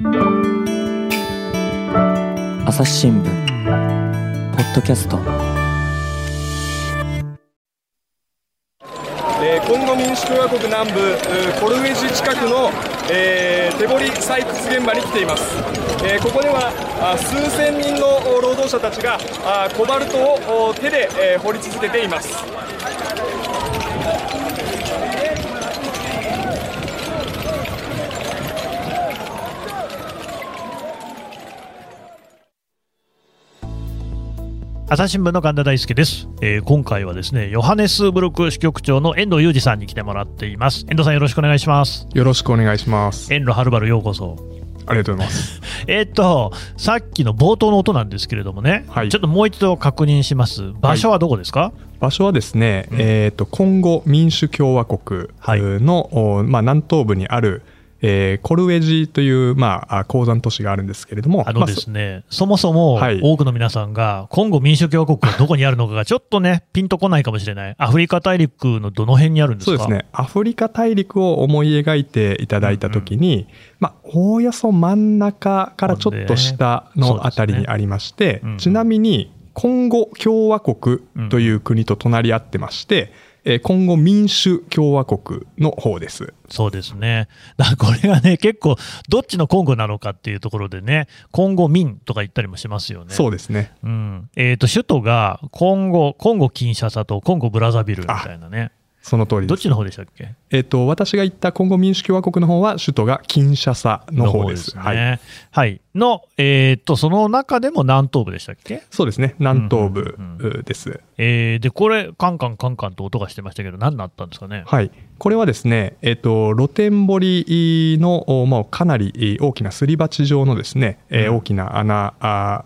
朝日新聞ポッドキャスト。えー、コンゴ民主共和国南部コルウェジ近くの、えー、手掘り採掘現場に来ています、えー、ここではあ数千人の労働者たちがあコバルトを手で、えー、掘り続けています。朝日新聞の神田大輔です、えー、今回はですねヨハネスブルク支局長の遠藤裕二さんに来てもらっています。遠藤さんよろしくお願いします。よろしくお願いします。遠路はるばるようこそ。ありがとうございます。えっとさっきの冒頭の音なんですけれどもね、はい、ちょっともう一度確認します。場所はどこですか、はい、場所はですね、うん、えっ、とコンゴ民主共和国の、はい、まあ南東部にあるえー、コルウェジという、まあ、鉱山都市があるんですけれども、あのですね、まあ、そもそも多くの皆さんが、コンゴ民主共和国がどこにあるのかがちょっとね、ピンとこないかもしれない、アフリカ大陸のどの辺にあるんですか？そうですね、アフリカ大陸を思い描いていただいたときに、うんうん、まあ、おおよそ真ん中からちょっと下のあたりにありまして、ねうんうん、ちなみに、コンゴ共和国という国と隣り合ってまして、うんえ今後民主共和国の方です。そうですね。だこれがね、結構、どっちのコンゴなのかっていうところでね、コンゴ民とか言ったりもしますよね。そうですね。うん。えっ、ー、と、首都がコンゴ、コンゴキンシャサとコンゴブラザビルみたいなね。その通りどっちの方でしたっけ？えっ、と、私が言ったコンゴ民主共和国の方は、首都がキンシャサの方です。ですね、はい。はい。の、えっ、と、その中でも南東部でしたっけ？そうですね。南東部です。うんうんうん、えー、で、これ、カンカンカンカンと音がしてましたけど、何だったんですかね？はい。これはですね、えっ、と、露天掘りの、まあ、かなり大きなすり鉢状のですね、うん、えー、大きな穴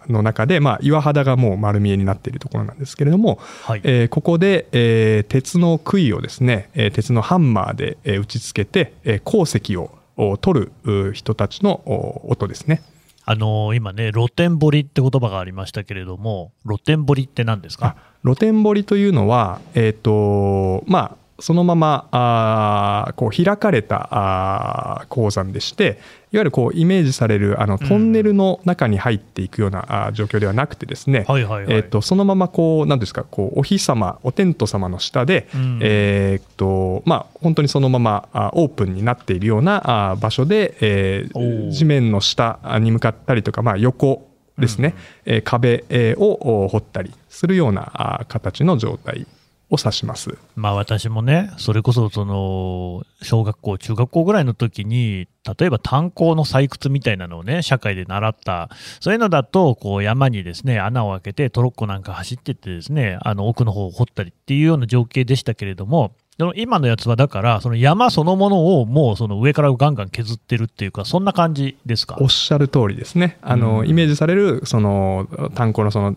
の中で、まあ、岩肌がもう丸見えになっているところなんですけれども、はい、えー、ここで、えー、鉄の杭をですね、えー、鉄のハンマーで、えー、打ち付けて、えー、鉱石を取る人たちの音ですね。あのー、今ね、露天掘りって言葉がありましたけれども、露天掘りって何ですか？露天掘りというのは、えっ、ー、と、まあ、そのままあこう開かれたあ鉱山でしていわゆるこうイメージされるあのトンネルの中に入っていくような、あ状況ではなくてですね、えー、とそのままこう何ですかこうお日様お天道様の下で、うん、えー、とまあ本当にそのままあオープンになっているようなあ場所で、えー、地面の下に向かったりとか、まあ、横ですね、うん、壁を掘ったりするような形の状態を指します。まあ私もね、それこそその、小学校、中学校ぐらいの時に、例えば炭鉱の採掘みたいなのをね、社会で習った、そういうのだと、こう山にですね、穴を開けてトロッコなんか走ってってですね、あの奥の方を掘ったりっていうような情景でしたけれども、その今のやつはだから、その山そのものをもうその上からガンガン削ってるっていうか、そんな感じですか？おっしゃる通りですね。あの、うん、イメージされる、その炭鉱のその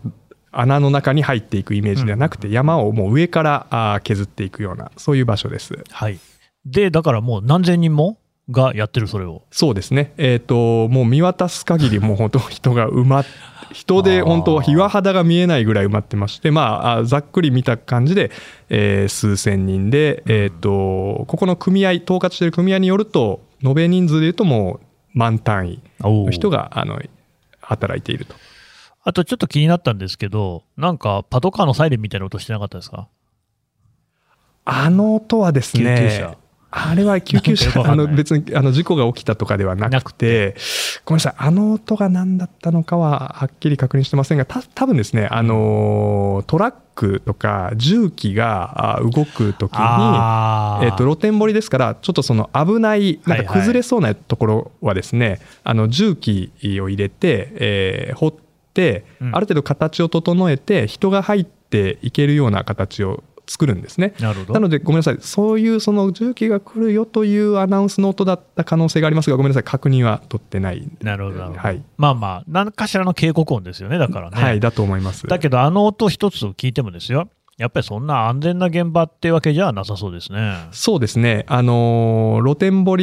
穴の中に入っていくイメージではなくて、山をもう上から削っていくような、そういう場所です。はい、で、だからもう何千人もがやってる、それを。そうですね、えーと、もう見渡す限り、もう本当、人が埋まっ 人で本当、岩肌が見えないぐらい埋まってまして、まあ、ざっくり見た感じで、えー、数千人で、えーと、ここの組合、統括している組合によると、延べ人数でいうと、もう満単位の人があの働いていると。あとちょっと気になったんですけど、なんかパトカーのサイレンみたいな音してなかったですか？あの音はですね、あれは救急車、あの別にあの事故が起きたとかではなくて、ごめんなさい、あの音が何だったのかははっきり確認してませんが、た多分ですね、あのトラックとか重機が動くときに、えっと露天掘りですから、ちょっとその危ない、なんか崩れそうなところはですね、はいはい、あの重機を入れて、えー、掘って、ある程度形を整えて人が入っていけるような形を作るんですね。なのでごめんなさい。そういうその重機が来るよというアナウンスの音だった可能性がありますがごめんなさい。確認は取ってないなるほど、はい、まあまあ何かしらの警告音ですよねだからね。はいだと思います。だけどあの音一つを聞いてもですよやっぱりそんな安全な現場ってわけじゃなさそうですね。そうですね。あの、露天掘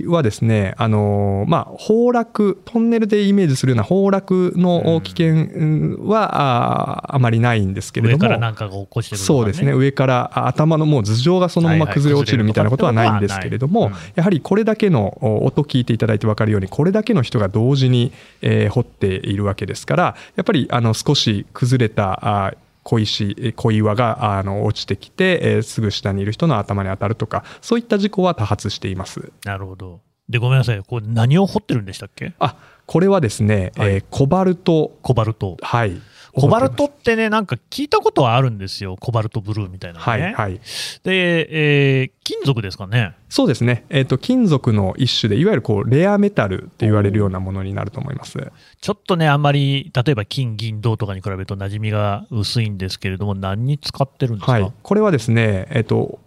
りはですね、あの、まあ、崩落、トンネルでイメージするような崩落の危険は、ああまりないんですけれども。上からなんかが起こしてくる、ね、そうですね。上から頭のもう頭上がそのまま崩れ落ちるみたいなことはないんですけれども、はいはいうん、やはりこれだけの音聞いていただいて分かるように、これだけの人が同時に、えー、掘っているわけですから、やっぱりあの少し崩れたあ小石、小岩があの落ちてきて、えー、すぐ下にいる人の頭に当たるとか、そういった事故は多発しています。なるほど。で、ごめんなさい。これ何を掘ってるんでしたっけ？あ、これはですね、はい、えー、コバルト。コバルト。はい。コバルトってね、なんか聞いたことはあるんですよ。コバルトブルーみたいな、ね、はいはい。で、えー、金属ですかね。そうですね。えっ、ー、と、金属の一種で、いわゆるこう、レアメタルって言われるようなものになると思います。ちょっとね、あんまり、例えば金、銀、銅とかに比べると馴染みが薄いんですけれども、何に使ってるんですか？はい。これはですね、えっ、ー、と、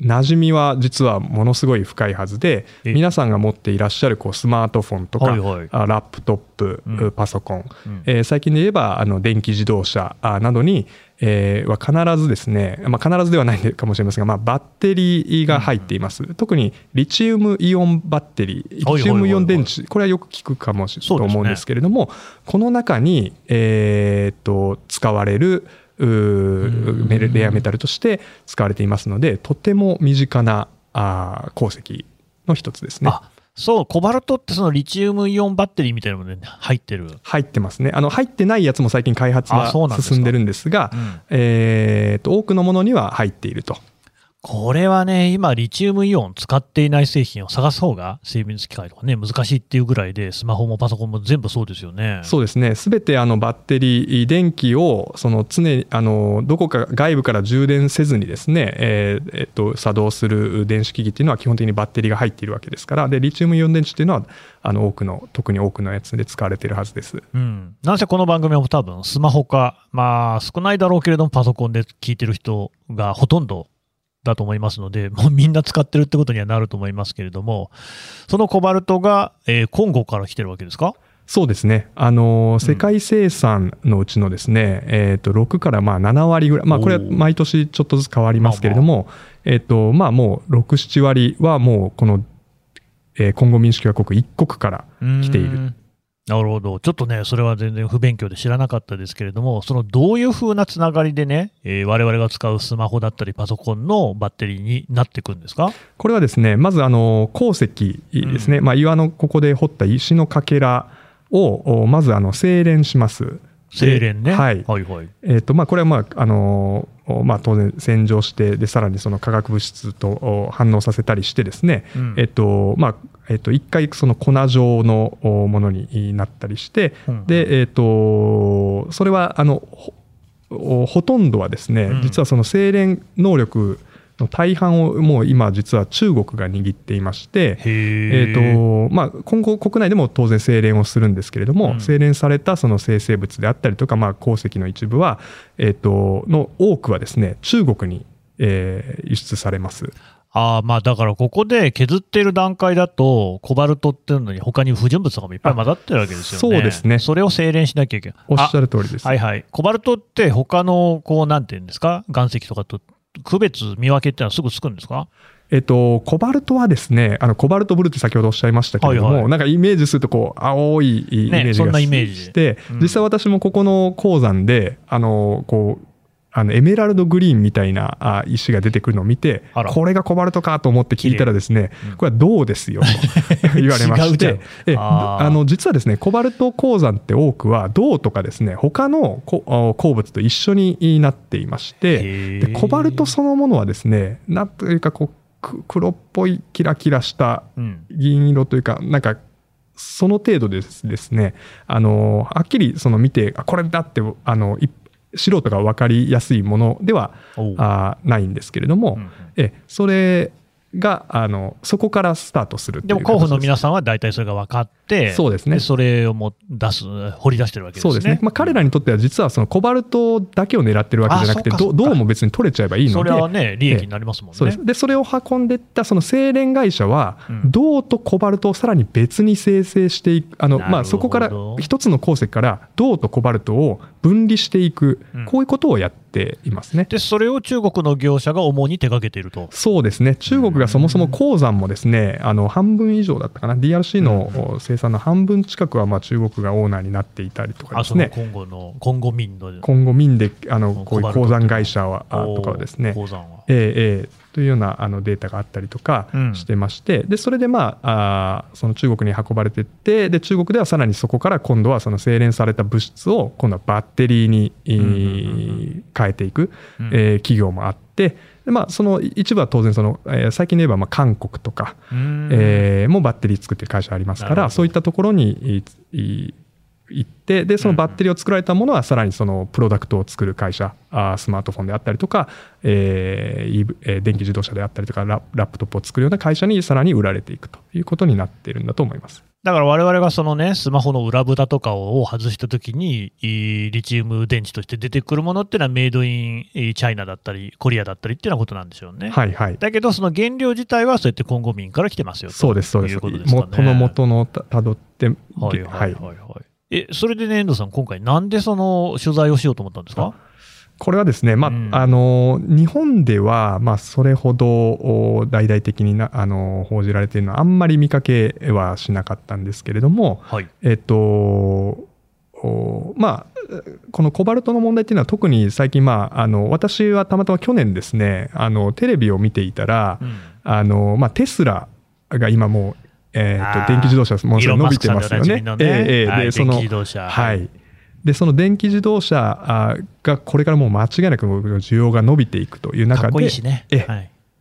馴染みは実はものすごい深いはずで皆さんが持っていらっしゃるこうスマートフォンとか、はいはい、ラップトップ、うん、パソコン、うん、えー、最近で言えばあの電気自動車などに、えー、は必ずですね、まあ、必ずではないかもしれませんが、まあ、バッテリーが入っています、うん、特にリチウムイオンバッテリーリチウムイオン電池これはよく聞くかもしれないと思うんですけれども、ね、この中に、えー、っと使われるレアメタルとして使われていますのでとても身近なあ鉱石の一つですね。そう、コバルトってそのリチウムイオンバッテリーみたいなものに入ってる。入ってますね。あの、入ってないやつも最近開発が進んでるんですが、すうん、えっと、多くのものには入っているとこれはね、今、リチウムイオン使っていない製品を探す方が、精密機械とかね、難しいっていうぐらいで、スマホもパソコンも全部そうですよね。そうですね。すべてあのバッテリー、電気を、その常に、あの、どこか外部から充電せずにですね、えー、えっと、作動する電子機器っていうのは基本的にバッテリーが入っているわけですから、で、リチウムイオン電池っていうのは、あの、多くの、特に多くのやつで使われているはずです。うん。なんせこの番組も多分、スマホか、まあ、少ないだろうけれども、パソコンで聞いてる人がほとんどだと思いますので、もうみんな使ってるってことにはなると思いますけれども、そのコバルトが、えー、コンゴから来てるわけですか？そうですね。あの、世界生産のうちのですね、うん、えっ、と、6からまあ7割ぐらい、まあこれは毎年ちょっとずつ変わりますけれども、えっ、と、まあもう6、7割はもうこの、えー、コンゴ民主共和国一国から来ているなるほど。ちょっとね、それは全然不勉強で知らなかったですけれども、そのどういうふうなつながりでね、えー、我々が使うスマホだったりパソコンのバッテリーになっていくんですか？これはですね、まずあの鉱石ですね、うん、まあ、岩のここで掘った石のかけらを、まずあの精錬します。精錬ね。はい。はいはい。えっ、ー、と、まあ、これはまあ、あのまあ、当然洗浄してでさらにその化学物質と反応させたりしてですね、うん、えっとまあえっと、一回その粉状のものになったりして、うん、で、えっと、それはあのほほとんどはですね、うん、実はその精錬能力の大半をもう今実は中国が握っていまして、えーとまあ、今後国内でも当然精錬をするんですけれども、うん、精錬されたその生成物であったりとか、まあ、鉱石の一部は、えーと、の多くはですね中国に、えー、輸出されます。あまあだからここで削っている段階だと、コバルトっていうのに他に不純物とかもいっぱい混ざってるわけですよね。そうですね。それを精錬しなきゃいけない。おっしゃる通りです。はいはい。コバルトって他の、こう、なんていうんですか、岩石とかと区別、見分けってのはすぐつくんですか？えっと、コバルトはですね、あのコバルトブルーって先ほどおっしゃいましたけれども、はいはい、なんかイメージするとこう青いイメージがして、ねうん、実際私もここの鉱山で、あの、こう、あのエメラルドグリーンみたいな石が出てくるのを見て、これがコバルトかと思って聞いたらですね、これは銅ですよと 言われまして、えあの実はですね、コバルト鉱山って多くは銅とかですね、他の鉱物と一緒になっていまして、でコバルトそのものはですね、なんというかこう、黒っぽいキラキラした銀色というか、なんかその程度ですですね、あの、はっきりその見て、あ、これだって、あの、素人が分かりやすいものではあないんですけれども、うんうん、えそれがあのそこからスタートするでも候補の皆さんは大体それが分かって、そうですね、それをも出す、掘り出してるわけですね。そうですね。まあ、彼らにとっては、実はそのコバルトだけを狙ってるわけじゃなくて、銅も別に取れちゃえばいいので、それはね、利益になりますもんね。そうでそれを運んでいったその精錬会社は、銅とコバルトをさらに別に生成していく、あのまあ、そこから一つの鉱石から銅とコバルトを分離していく、こういうことをやってていますね。で、それを中国の業者が主に手掛けていると。そうですね。中国がそもそも鉱山もですね、あの、半分以上だったかな。DRC の生産の半分近くは、まあ、中国がオーナーになっていたりとかですね。今後の、今後民の。今後民で、あの、こういう鉱山会社は、とかはですね。鉱山は。ええええというようなあのデータがあったりとかしてまして、うん、でそれで、まあ、あその中国に運ばれていってで中国ではさらにそこから今度はその精錬された物質を今度はバッテリーに、変えていく、うん、えー、企業もあって。でまあ、その一部は当然その、えー、最近で言えばまあ韓国とか、えー、もバッテリー作ってる会社ありますからそういったところに行ってでそのバッテリーを作られたものはさらにそのプロダクトを作る会社あスマートフォンであったりとか、えーえー、電気自動車であったりとかララップトップを作るような会社にさらに売られていくということになっているんだと思います。だから我々がそのね、スマホの裏蓋とかを外したときに、リチウム電池として出てくるものっていうのはメイドインチャイナだったり、コリアだったりっていうようなことなんでしょうね。はいはい。だけど、その原料自体はそうやってコンゴ民から来てますよそうです、そうです。元の元のたどって、はいはいはい、はい。え、それでね、遠藤さん、今回、なんでその取材をしようと思ったんですか？これはですね、まあ、うん、あの、日本では、まあ、それほど大々的にな、あの、報じられているのは、あんまり見かけはしなかったんですけれども、はい、えっと、まあ、このコバルトの問題っていうのは特に最近、まあ、あの私はたまたま去年ですねあのテレビを見ていたら、うん、あのまあ、テスラが今もうえー、と電気自動車ものすごい伸びてますよね。ね。えー、でそのはい、でその電気自動車がこれからもう間違いなく需要が伸びていくという中で、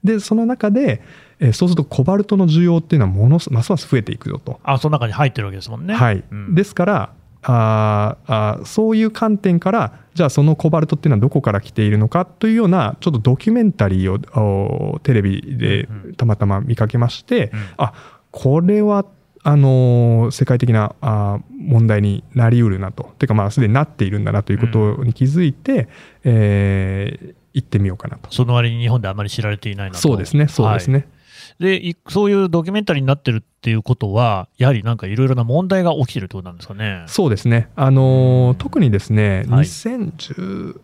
でその中で、えー、そうするとコバルトの需要っていうのはものますます増えていくよと。あその中に入ってるわけですもんね。はい、うん、ですからああそういう観点からじゃあそのコバルトっていうのはどこから来ているのかというようなちょっとドキュメンタリーをテレビでたまたま見かけまして、うんうん、あこれはあの世界的なあ問題になりうるなと、ていうか、まあ、すでになっているんだなということに気づいて、うん、えー、行ってみようかなと。その割に日本であまり知られていないなと。そうですね、そうですね。はいで、そういうドキュメンタリーになってるっていうことは、やはりなんかいろいろな問題が起きてるってことなんですかね。そうですね。あの、特にですね、はい、2010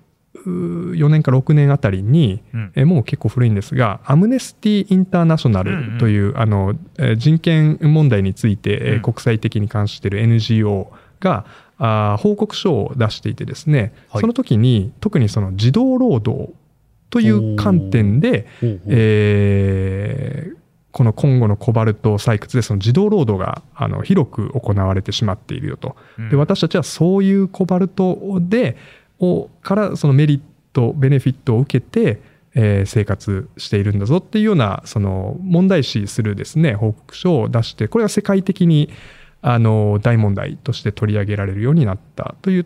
4年か6年あたりに、もう結構古いんですが、アムネスティ・インターナショナルという、あの人権問題について、うん、国際的に関している NGO があ報告書を出していてですね、はい、その時に特にその児童労働という観点で、えー、この今後のコバルト採掘でその児童労働があの広く行われてしまっているよと。で私たちはそういうコバルトでをからそのメリットベネフィットを受けて、えー、生活しているんだぞっていうようなその問題視するですね報告書を出してこれが世界的にあの大問題として取り上げられるようになったという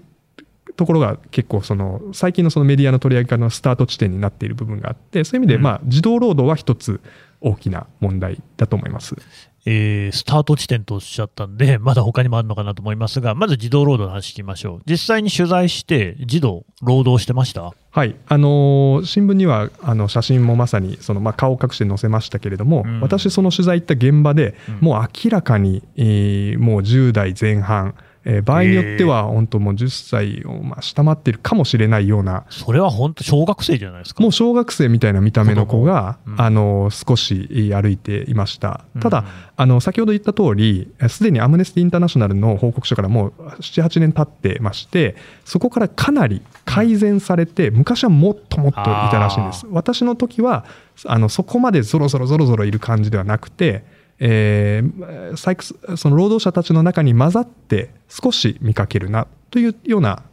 ところが結構その最近のそのメディアの取り上げ方のスタート地点になっている部分があってそういう意味でまあ児童労働は一つ大きな問題だと思います。えー、スタート地点とおっしゃったんで、まだ他にもあるのかなと思いますが、まず児童労働の話聞きましょう。実際に取材して、児童、労働してました？はい、あのー、新聞にはあの写真もまさにその、まあ、顔を隠して載せましたけれども、うん、私、その取材行った現場で、うん、もう明らかに、えー、もう10代前半、えー、場合によっては本当もう10歳をまあ下回ってるかもしれないようなそれは本当小学生じゃないですか。もう小学生みたいな見た目の子が、うん、あの少し歩いていました。ただ、うん、あの先ほど言った通りすでにアムネスティ・インターナショナルの報告書からもう78年経ってましてそこからかなり改善されて、昔はもっともっといたらしいんです。私の時はあのそこまでぞろぞろぞろぞろいる感じではなくてえー、その労働者たちの中に混ざって少し見かけるなというような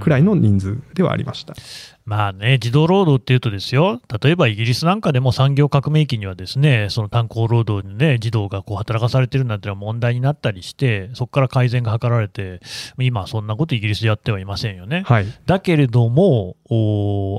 くらいの人数ではありました。うんうんまあね、児童労働っていうとですよ、例えばイギリスなんかでも産業革命期にはですね、その炭鉱労働にね、児童がこう働かされてるなんてのは問題になったりして、そこから改善が図られて、今そんなことイギリスでやってはいませんよね。はい、だけれども、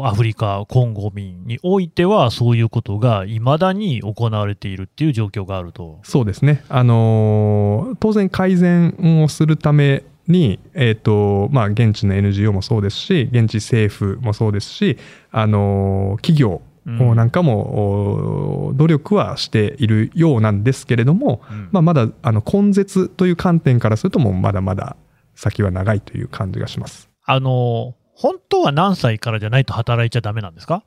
アフリカ、コンゴ民においては、そういうことがいまだに行われているっていう状況があると。そうですね。あのー、当然改善をするために、えーとまあ、現地の NGO もそうですし現地政府もそうですし、あの企業なんかも努力はしているようなんですけれども、うん、まあ、まだあの根絶という観点からするともうまだまだ先は長いという感じがします。あの本当は何歳からじゃないと働いちゃだめなんですか？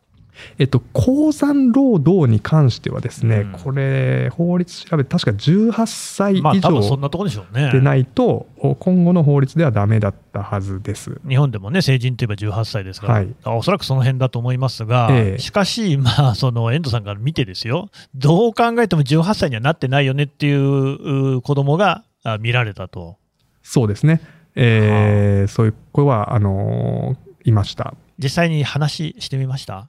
えっと、鉱山労働に関してはですね、うんこれ、法律調べて、確か18歳以上んなところでしょうね。でないと、今後の法律ではダメだったはずです。日本でもね、成人といえば18歳ですから、はいおそらくその辺だと思いますが、ええしかし、まあ、その遠藤さんから見てですよ、どう考えても18歳にはなってないよねっていうう子供があ見られたと。そうですね。えーそういう声は、あのーいました。実際に話してみました？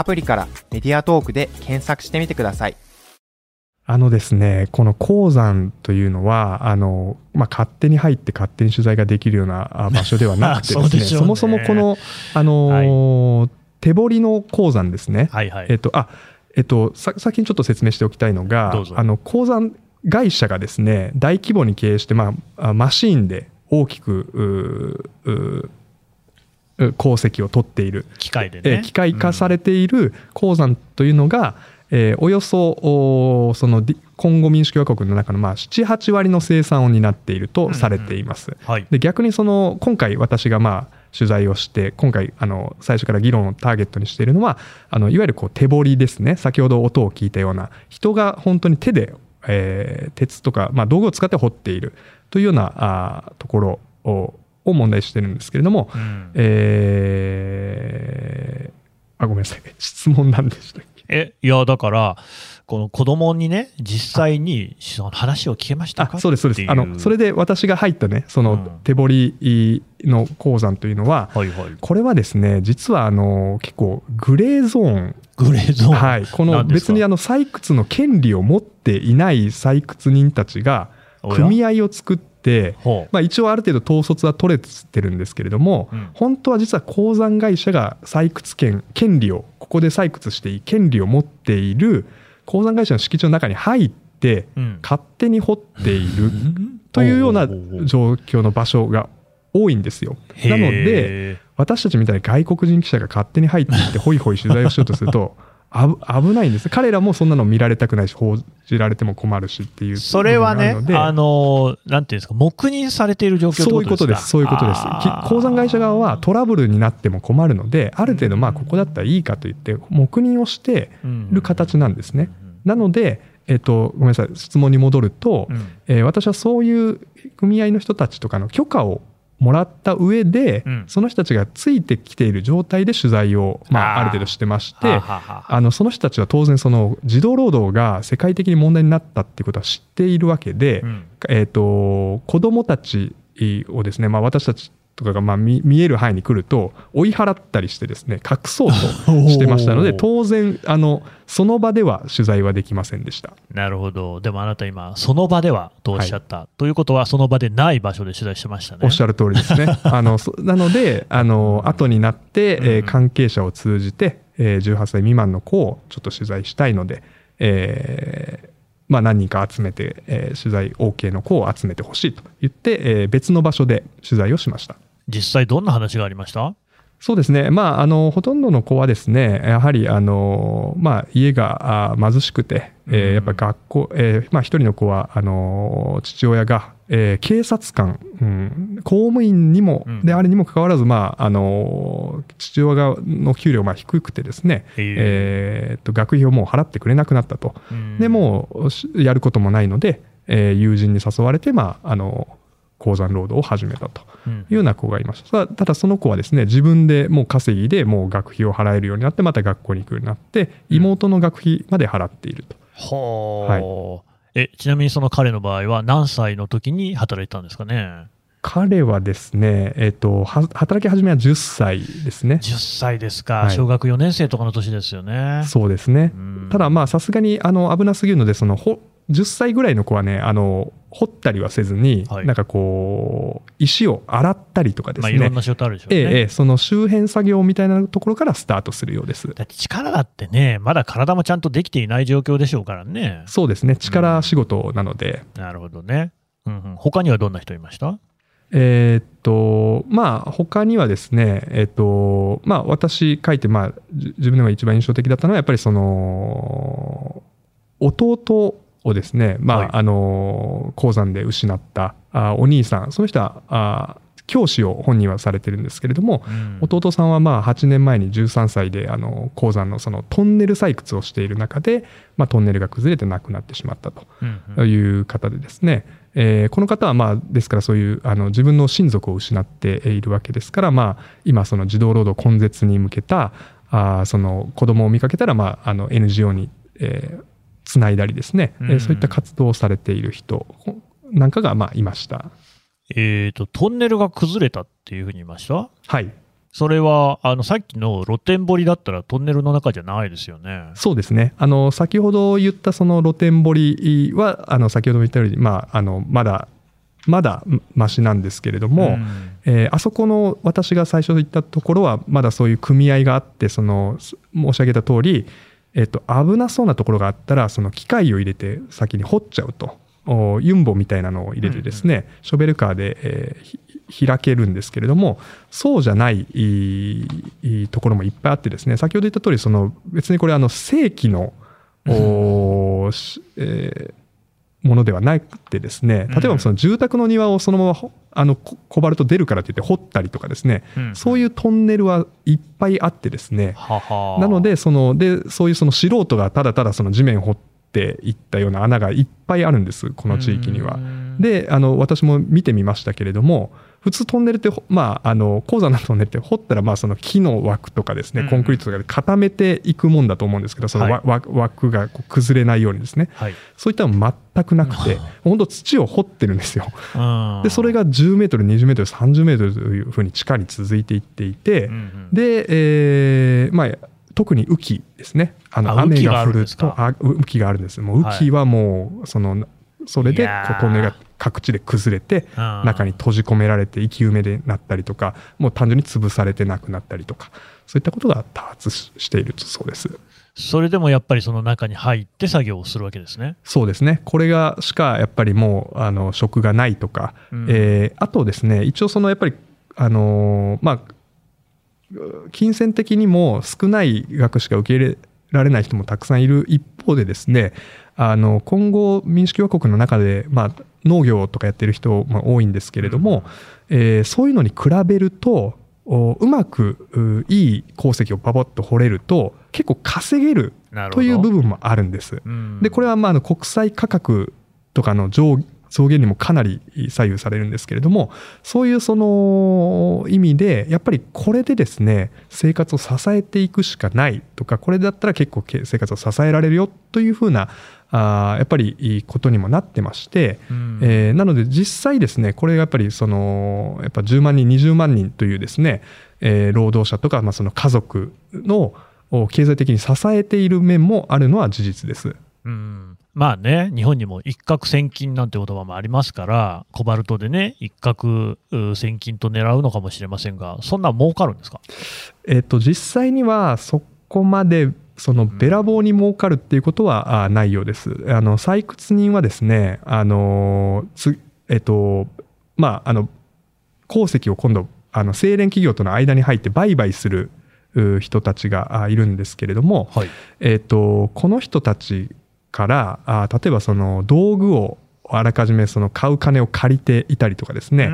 アプリからメディアトークで検索してみてください。あのですね、この鉱山というのは、あの、まあ、勝手に入って勝手に取材ができるようなあ場所ではなくてですね、そねそもそもこの、あのー手掘りの鉱山ですね。はいはい。えっと、あ、えっと、さ先にちょっと説明しておきたいのがあの、鉱山会社がですね、大規模に経営して、まああ、マシーンで大きく、ううう鉱石を取っている機械でえーね。機械化されている鉱山というのが、えーおよそそのディコンゴ民主共和国の中のまあ78割の生産を担っているとされています。はい。で逆にその今回私がまあ取材をして今回あの最初から議論をターゲットにしているのはあのいわゆるこう手彫りですね先ほど音を聞いたような人が本当に手で、えー鉄とか、まあ、道具を使って掘っているというようなあーところをを問題視してるんですけれども、うん。えーあごめんなさい。質問なんでしたっけ？え、いや、だから、この子供にね、実際にその話を聞けましたか？あそうですそうです。あのそれで私が入ったねそうん。の手彫りの鉱山というのは、はいはい。これはですね実はあの結構グレーゾーン。グレーゾーン。はい、この別にあの採掘の権利を持っていない採掘人たちが組合を作って。まあ、一応ある程度統率は取れてるんですけれども、うん。本当は実は鉱山会社が採掘権権利をここで採掘していい権利を持っている鉱山会社の敷地の中に入ってうん。勝手に掘っているうん というような状況の場所が多いんですよ。なのでへ私たちみたいに外国人記者が勝手に入っていってホイホイ取材をしようとすると危ないんです。彼らもそんなの見られたくないし報じられても困るしっていう。ーそれはねあるのなんていうんですか、黙認されている状況そういうことです。そういうことです。鉱山会社側はトラブルになっても困るのである程度まあここだったらいいかと言って黙認をしてる形なんですね。なので、えっと、ごめんなさい質問に戻ると、うんうん。えー私はそういう組合の人たちとかの許可をもらった上で、うん。その人たちがついてきている状態で取材を、まあ、ある程度してましてはあのその人たちは当然その児童労働が世界的に問題になったっていうことは知っているわけで、うん。えー、と子どもたちをですね、まあ、私たちとかがまあ見見える範囲に来ると追い払ったりしてですね隠そうとしてましたので 当然あのその場では取材はできませんでした。なるほど。でもあなた今、その場ではとおっしゃった。ということは、その場でない場所で取材してましたね。おっしゃる通りですね。あのそなのであの後になって、えーうん関係者を通じて、えー18歳未満の子をちょっと取材したいので、えーまあ、何人か集めて、えー取材 OK の子を集めてほしいと言って、えー別の場所で取材をしました。実際どんな話がありました？そうですね、まあ、あのほとんどの子はですね、やはりあの、まあ、家があ貧しくて、えーうん。やっぱ学校、えーまあ、一人の子はあの父親が、えー警察官、うん、公務員にも、うん。であるにもかかわらず、まあ、あの父親の給料が低くてですね、へーえーっと学費をもう払ってくれなくなったと。うん。でもうしやることもないので、えー友人に誘われて、まあ、あの鉱山労働を始めたと。うんいうような子がいました。ただただその子はですね、自分でもう稼ぎでもう学費を払えるようになって、また学校に行くようになって、妹の学費まで払っていると。ほう、えちなみにその彼の場合は何歳の時に働いてたんですかね？彼はですね、えっ、ー、と、働き始めは10歳ですね。10歳ですか、はい、小学4年生とかの年ですよね。そうですね。ただ、まあ、さすがに、あの、危なすぎるので、その、ほ、10歳ぐらいの子はね、あの、掘ったりはせずに、はい、なんかこう、石を洗ったりとかですね。まあ、いろんな仕事あるでしょうね。ええ、その周辺作業みたいなところからスタートするようです。だって力だってね、まだ体もちゃんとできていない状況でしょうからね。そうですね。力仕事なので。うん、なるほどね。うん、うん、他にはどんな人いました？えー、っと、まあ、他にはですね、えー、っと、まあ、私書いて、まあ、自分でも一番印象的だったのは、やっぱりその、弟をですね、まあ、はい、あの、鉱山で失ったあお兄さん、その人は、あ教師を本人はされてるんですけれども、うん、弟さんはまあ8年前に13歳であの鉱山のそのトンネル採掘をしている中で、まあ、トンネルが崩れて亡くなってしまったという方でですね、うんうん、えー、この方はまあですからそういうあの自分の親族を失っているわけですから、まあ、今その児童労働根絶に向けたあその子供を見かけたら、まあ、あの NGO に、えー、つないだりですね、うん、そういった活動をされている人なんかがまあいました。えっ、ー、と、トンネルが崩れたっていうふうに言いました？はい。それは、あの、さっきの露天掘りだったらトンネルの中じゃないですよね。そうですね。あの、先ほど言ったその露天掘りは、あの、先ほども言ったように、まあ、あの、まだ、まだましなんですけれども、うん、えー、あそこの私が最初言ったところは、まだそういう組合があって、その、申し上げた通り、えっ、と、危なそうなところがあったら、その機械を入れて先に掘っちゃうと。ユンボみたいなのを入れてですね、うんうん、ショベルカーで、えー、開けるんですけれども、そうじゃないところもいっぱいあってですね、先ほど言った通り、その別にこれあの正規の、うん、えー、ものではなくてですね、例えばその住宅の庭をそのままあのコバルト出るからといって掘ったりとかですね、うん、そういうトンネルはいっぱいあってですね、なのでそのでそういうその素人がただただその地面を掘っていったような穴がいっぱいあるんですこの地域には。であの私も見てみましたけれども普通トンネルって、まあ、あの鉱山のトンネルって掘ったらまあその木の枠とかですね、コンクリートとかで固めていくもんだと思うんですけどその、はい、枠がこう崩れないようにですね、はい、そういったの全くなくて本当土を掘ってるんですよ。でそれが10メートル20メートル30メートルというふうに地下に続いていっていて、うんうん、で、えー、まあ特に雨季ですね。あの雨が降るとあ雨季があるんです。もう雨季はもうそのそれでこうトンネルが各地で崩れて中に閉じ込められて生き埋めでなったりとかもう単純に潰されてなくなったりとかそういったことが多発しているそうです。それでもやっぱりその中に入って作業をするわけですね。そうですね。これがしかやっぱりもうあの職がないとか、うん、えー、あとですね一応そのやっぱりあのまあ金銭的にも少ない額しか受け入れられない人もたくさんいる一方でですねあの今後民主共和国の中で、まあ、農業とかやってる人、まあ、多いんですけれども、うん、えー、そういうのに比べるとうまくいい鉱石をパパッと掘れると結構稼げるという部分もあるんです。うん、でこれはまああの国際価格とかの上増減にもかなり左右されるんですけれどもそういうその意味でやっぱりこれでですね生活を支えていくしかないとかこれだったら結構生活を支えられるよというふうなあやっぱりいいことにもなってまして、うん、えー、なので実際ですねこれがやっぱりそのやっぱ10万人20万人というですね、えー、労働者とか、まあ、その家族の経済的に支えている面もあるのは事実です。うん。まあね、日本にも一攫千金なんて言葉もありますから、コバルトでね、一攫千金と狙うのかもしれませんが、そんな儲かるんですか？えっ、と、実際にはそこまでそのべらぼうに儲かるっていうことはないようです。あの採掘人はですね、あのつえっ、とまああの鉱石を今度あの精錬企業との間に入って売買する人たちがいるんですけれども、はい、えーとこの人たちからあ例えばその道具をあらかじめその買う金を借りていたりとかですね、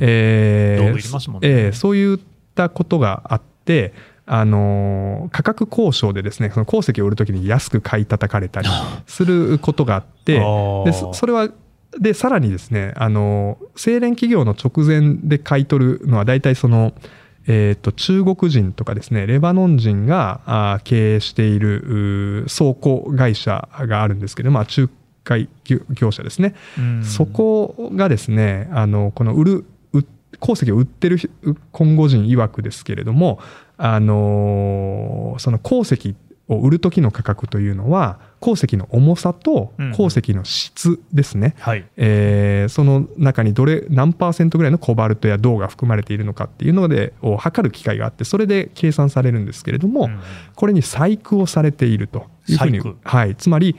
えー、えー、そういったことがあって、あの価格交渉でですねその鉱石を売るときに安く買い叩かれたりすることがあってでそれはでさらにですねあの精錬企業の直前で買い取るのは大体そのえーと、中国人とかですねレバノン人があ経営している倉庫会社があるんですけど、まあ、仲介業者ですね、そこがですねあのこの売る売鉱石を売ってる今後人曰くですけれども、あのその鉱石を売る時の価格というのは鉱石の重さと鉱石の質ですね、うんはい、えー、その中にどれ何パーセントぐらいのコバルトや銅が含まれているのかっていうのでを測る機械があってそれで計算されるんですけれども、うん、これに細工をされていると。いうふうに、はい、つまり、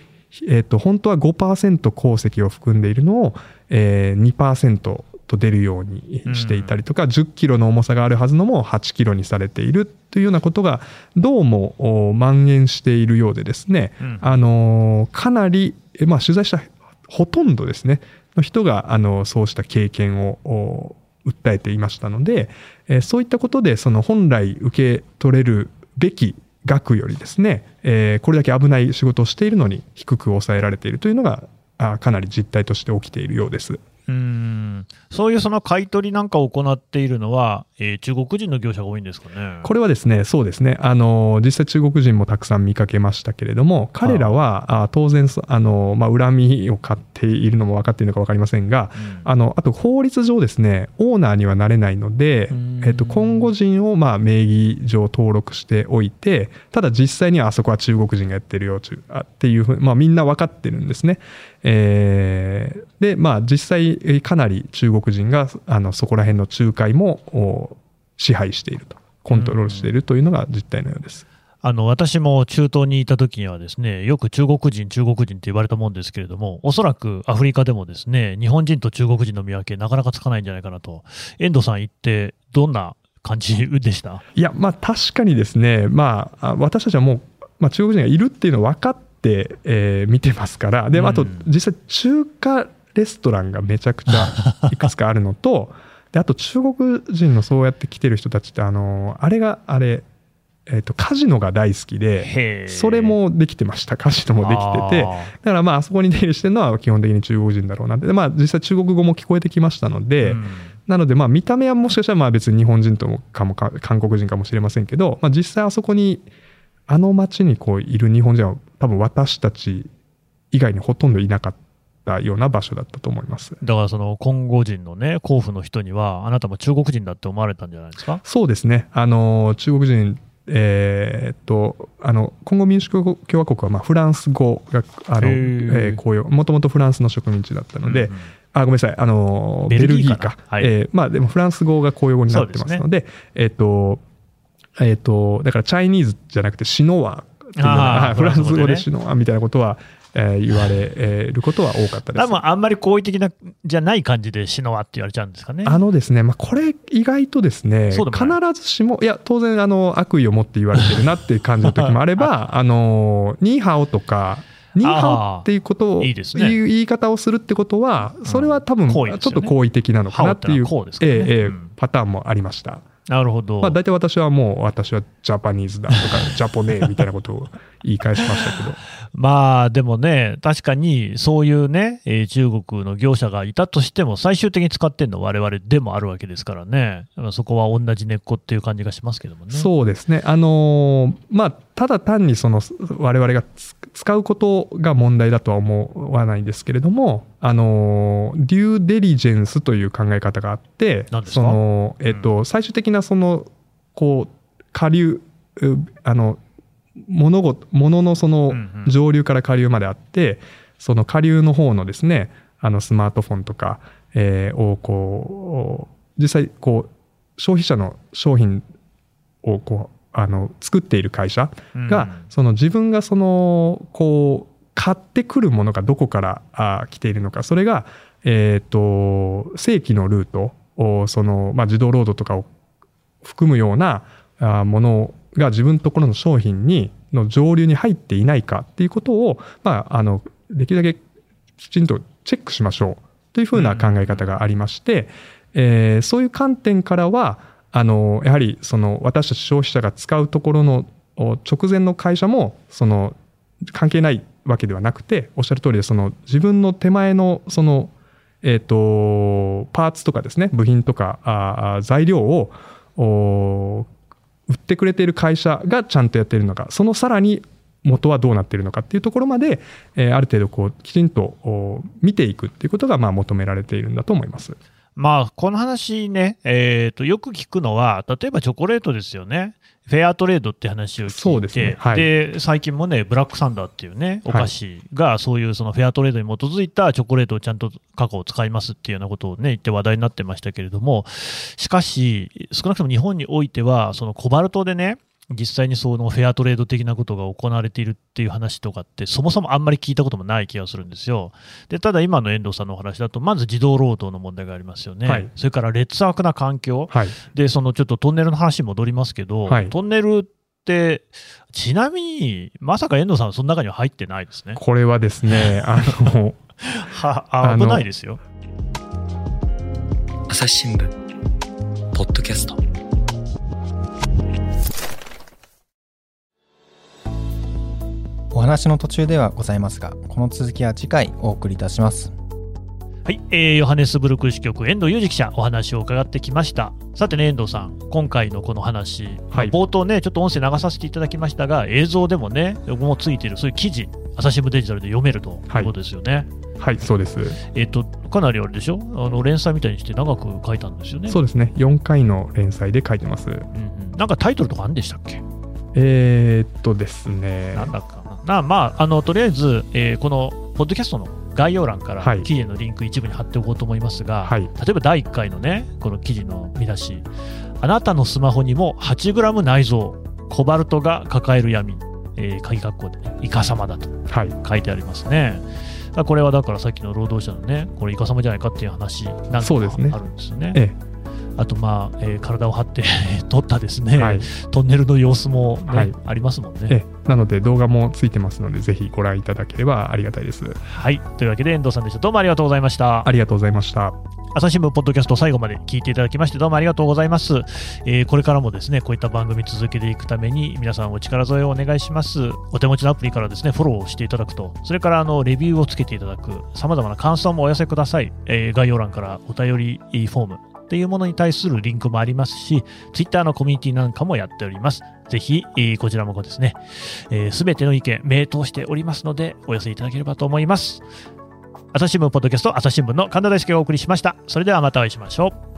えーと、本当は5%鉱石を含んでいるのを、えー、2%と出るようにしていたりとか、うん、10キロの重さがあるはずのも8キロにされているというようなことがどうも蔓延しているようでですね、うん、あのかなり、まあ、取材したほとんどですねの人があのそうした経験を訴えていましたので、えそういったことでその本来受け取れるべき額よりですね、えこれだけ危ない仕事をしているのに低く抑えられているというのがかなり実態として起きているようです。うん。そういうその買い取りなんかを行っているのは、えー、中国人の業者が多いんですかね。これはですね、そうですね、あの実際、中国人もたくさん見かけましたけれども、彼らはあ当然あの、まあ、恨みを買っているのも分かっているのか分かりませんが、うん、あのあと法律上、ですねオーナーにはなれないので、えーと、今後人をまあ名義上登録しておいて、ただ実際にはあそこは中国人がやってるよっていうふうに、まあ、みんな分かってるんですね。えー、で、まあ、実際かなり中国人があのそこら辺の仲介も支配していると。コントロールしているというのが実態のようです。あの私も中東にいた時にはですねよく中国人、中国人って言われたもんですけれどもおそらくアフリカでもですね日本人と中国人の見分けなかなかつかないんじゃないかなと。遠藤さん言ってどんな感じでした？いやまあ確かにですねまあ私たちはもう、まあ、中国人がいるっていうの分かって、えー、見てますから。であと実際中華レストランがめちゃくちゃ いくつかあるのとであと中国人のそうやって来てる人たちってあのあれがあれえーと、カジノが大好きでそれもできてました。カジノもできてて。だからまああそこに出入りしてるのは基本的に中国人だろうなで、まあ、実際中国語も聞こえてきましたので、うん、なのでまあ見た目はもしかしたらまあ別に日本人ともかも韓国人かもしれませんけど、まあ、実際あそこにあの町にこういる日本人は多分私たち以外にほとんどいなかったような場所だったと思います。だからその今後人のね甲府の人にはあなたも中国人だって思われたんじゃないですか？そうですね。あの中国人えー、っとあの今後民主共和国はまあフランス語があの、えー、公用もともとフランスの植民地だったので、うんうん、あごめんなさい。あのベルギーか。はい、えー、まあ、でもフランス語が公用語になってますので、ね、えー、っとえー、っとだからチャイニーズじゃなくてシノワっていうのがフランス語でシノワみたいなことはえー、言われることは多かったです。多分あんまり好意的なじゃない感じでシノワって言われちゃうんですかね。あのですね、まあ、これ意外とですね、必ずしも、いや、当然あの悪意を持って言われてるなっていう感じの時もあれば、あの、ニーハオとか、ニーハオっていうことを、いいですね、いう言い方をするってことは、それは多分、ちょっと好意的なのかなっていう、ええパターンもありました。なるほど。まあ、大体私はもう、私はジャパニーズだとか、ジャポネーみたいなことを言い返しましたけど。まあ、でもね、確かにそういうね、えー、中国の業者がいたとしても、最終的に使ってるのは我々でもあるわけですからね、そこは同じ根っこっていう感じがしますけどもね。そうですね。あのー、まあ、ただ単にその、我々が使うことが問題だとは思わないんですけれども、あの、デューデリジェンスという考え方があって、その、えっ、と、うん、最終的なその、こう、下流、あの、物事、物のその上流から下流まであって、その下流の方のですね、あのスマートフォンとか、えー、をこう、実際こう、消費者の商品をこう、あの作っている会社が、うん、その自分がそのこう買ってくるものがどこからあ来ているのか。それが、えーと、正規のルートをその、まあ、自動ロードとかを含むようなあものが自分のところの商品にの上流に入っていないかっていうことを、まあ、あのできるだけきちんとチェックしましょうというふうな考え方がありまして、うん、えー、そういう観点からはあのやはりその私たち消費者が使うところの直前の会社もその関係ないわけではなくておっしゃる通りでその自分の手前のその、えーと、パーツとかですね部品とかあ材料を売ってくれている会社がちゃんとやっているのかそのさらに元はどうなっているのかっていうところまで、えー、ある程度こうきちんと見ていくっていうことがまあ求められているんだと思います。まあ、この話ね、えーと、よく聞くのは、例えばチョコレートですよね。フェアトレードって話を聞いて、で、ね。はい、最近もね、ブラックサンダーっていうね、お菓子が、そういうそのフェアトレードに基づいたチョコレートをちゃんとカカオを使いますっていうようなことをね、言って話題になってましたけれども、しかし、少なくとも日本においては、そのコバルトでね、実際にそのフェアトレード的なことが行われているっていう話とかってそもそもあんまり聞いたこともない気がするんですよ。でただ今の遠藤さんのお話だとまず児童労働の問題がありますよね、はい、それから劣悪な環境、はい、でそのちょっとトンネルの話に戻りますけど、はい、トンネルってちなみにまさか遠藤さんはその中には入ってないですね。これはですね あのは危ないですよ。朝日新聞ポッドキャスト話の途中ではございますが、この続きは次回お送りいたします。はい、えー、ヨハネスブルク支局遠藤裕二記者お話を伺ってきましたさてね遠藤さん今回のこの話、はい、冒頭ねちょっと音声流させていただきましたが映像でもねもついているそういう記事朝日新聞デジタルで読めるということですよね、はい、はい、そうです。えっ、と、かなりあれでしょ？あの、連載みたいにして長く書いたんですよね。そうですね。4回の連載で書いてます。うん、うん、なんかタイトルとかあるんでしたっけ？えー、っとですね。なんだかな。まあ、あの、とりあえず、えー、この、ポッドキャストの概要欄から記事のリンク一部に貼っておこうと思いますが、はい、例えば第1回のね、この記事の見出し、あなたのスマホにも 8g 内蔵、コバルトが抱える闇、えー、鍵括弧で、ね、イカ様だと書いてありますね。はい、これはだからさっきの労働者のね、これイカ様じゃないかっていう話なんかあるんですよね。ええあと、まあえー、体を張って撮ったですね、はい、トンネルの様子もね、はい、ありますもんね。なので動画もついてますので、ぜひご覧いただければありがたいです。はい。というわけで、遠藤さんでした。どうもありがとうございました。ありがとうございました。朝日新聞ポッドキャスト最後まで聞いていただきましてどうもありがとうございます、えー、これからもですねこういった番組続けていくために皆さんお力添えをお願いしますお手持ちのアプリからですねフォローしていただくとそれからあのレビューをつけていただく様々な感想もお寄せください、えー、概要欄からお便りフォームっていうものに対するリンクもありますし、Twitter のコミュニティなんかもやっております。ぜひ、こちらもですね、す、えー、べ、ての意見、名答しておりますので、お寄せいただければと思います。朝日新聞ポッドキャスト、朝日新聞の神田大輔がお送りしました。それではまたお会いしましょう。